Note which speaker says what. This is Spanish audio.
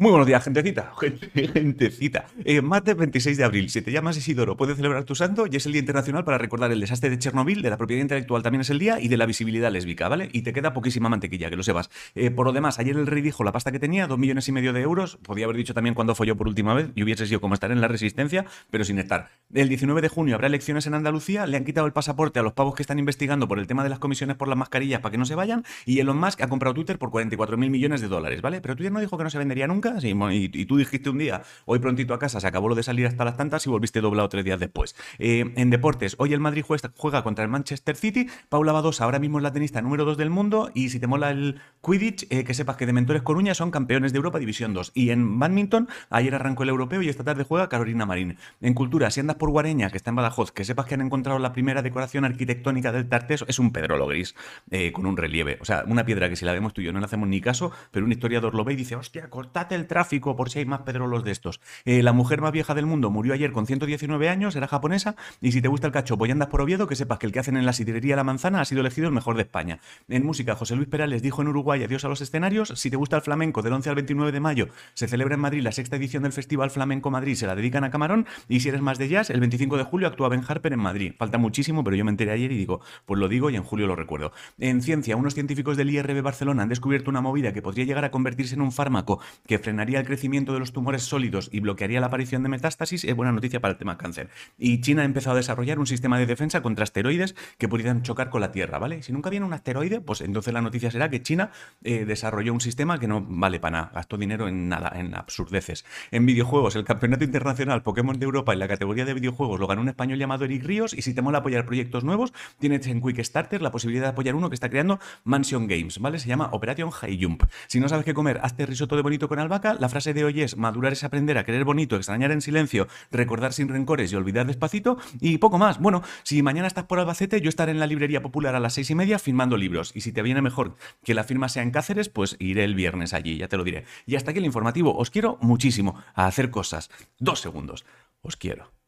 Speaker 1: Muy buenos días, gentecita. Gente, gentecita. Eh, martes 26 de abril. Si te llamas Isidoro, puedes celebrar tu santo y es el Día Internacional para recordar el desastre de Chernobyl, de la propiedad intelectual también es el día y de la visibilidad lésbica, ¿vale? Y te queda poquísima mantequilla, que lo sepas. Eh, por lo demás, ayer el rey dijo la pasta que tenía, dos millones y medio de euros. Podía haber dicho también cuando yo por última vez y hubiese sido como estar en la resistencia, pero sin estar. El 19 de junio habrá elecciones en Andalucía, le han quitado el pasaporte a los pavos que están investigando por el tema de las comisiones por las mascarillas para que no se vayan y Elon Musk ha comprado Twitter por 44 mil millones de dólares, ¿vale? Pero Twitter no dijo que no se vendería nunca, y, tú dijiste un día, hoy prontito a casa, se acabó lo de salir hasta las tantas y volviste doblado tres días después. Eh, en deportes, hoy el Madrid juega, contra el Manchester City, Paula Badosa ahora mismo es la tenista número 2 del mundo y si te mola el Quidditch, eh, que sepas que de Mentores Coruña son campeones de Europa División 2. Y en badminton, ayer arrancó el europeo y esta tarde juega Carolina Marín. En cultura, si andas por Guareña, que está en Badajoz, que sepas que han encontrado la primera decoración arquitectónica del Tarteso, es un pedrolo gris eh, con un relieve. O sea, una piedra que si la vemos tú y yo no le hacemos ni caso, pero un historiador lo ve y dice, hostia, cortate el tráfico por si hay más pedrolos de estos. Eh, la mujer más vieja del mundo murió ayer con 119 años, era japonesa, y si te gusta el cachopo y andas por Oviedo, que sepas que el que hacen en la sidrería La Manzana ha sido elegido el mejor de España. En música, José Luis Perales dijo en Uruguay adiós a los escenarios. Si te gusta el flamenco, del 11 al 29 de mayo se celebra en Madrid la sexta edición del Festival Flamenco Madrid, se la dedican a Camarón, y si eres más de jazz, el 25 de julio actúa Ben Harper en Madrid. Falta muchísimo, pero yo me enteré ayer y digo, pues lo digo y en julio lo recuerdo. En ciencia, unos científicos del IRB Barcelona han descubierto una movida que podría llegar a convertirse en un fármaco que frenaría el crecimiento de los tumores sólidos y bloquearía la aparición de metástasis, es buena noticia para el tema cáncer. Y China ha empezado a desarrollar un sistema de defensa contra asteroides que pudieran chocar con la Tierra, ¿vale? Si nunca viene un asteroide, pues entonces la noticia será que China eh, desarrolló un sistema que no vale para nada, gastó dinero en nada, en absurdeces. En videojuegos, el Campeonato Internacional Pokémon de Europa en la categoría de videojuegos lo ganó un español llamado Eric Ríos y si te mola apoyar proyectos nuevos, tienes en Quick Starter la posibilidad de apoyar uno que está creando Mansion Games, ¿vale? Se llama Operation High Jump. Si no sabes qué comer, hazte risotto de bonito con albahaca. La frase de hoy es madurar es aprender a querer bonito, extrañar en silencio, recordar sin rencores y olvidar despacito y poco más. Bueno, si mañana estás por Albacete, yo estaré en la librería popular a las seis y media firmando libros y si te viene mejor que la firma sea en Cáceres, pues iré el viernes allí, ya te lo diré. Y hasta aquí el informativo. Os quiero muchísimo a hacer cosas. Dos segundos. Os quiero.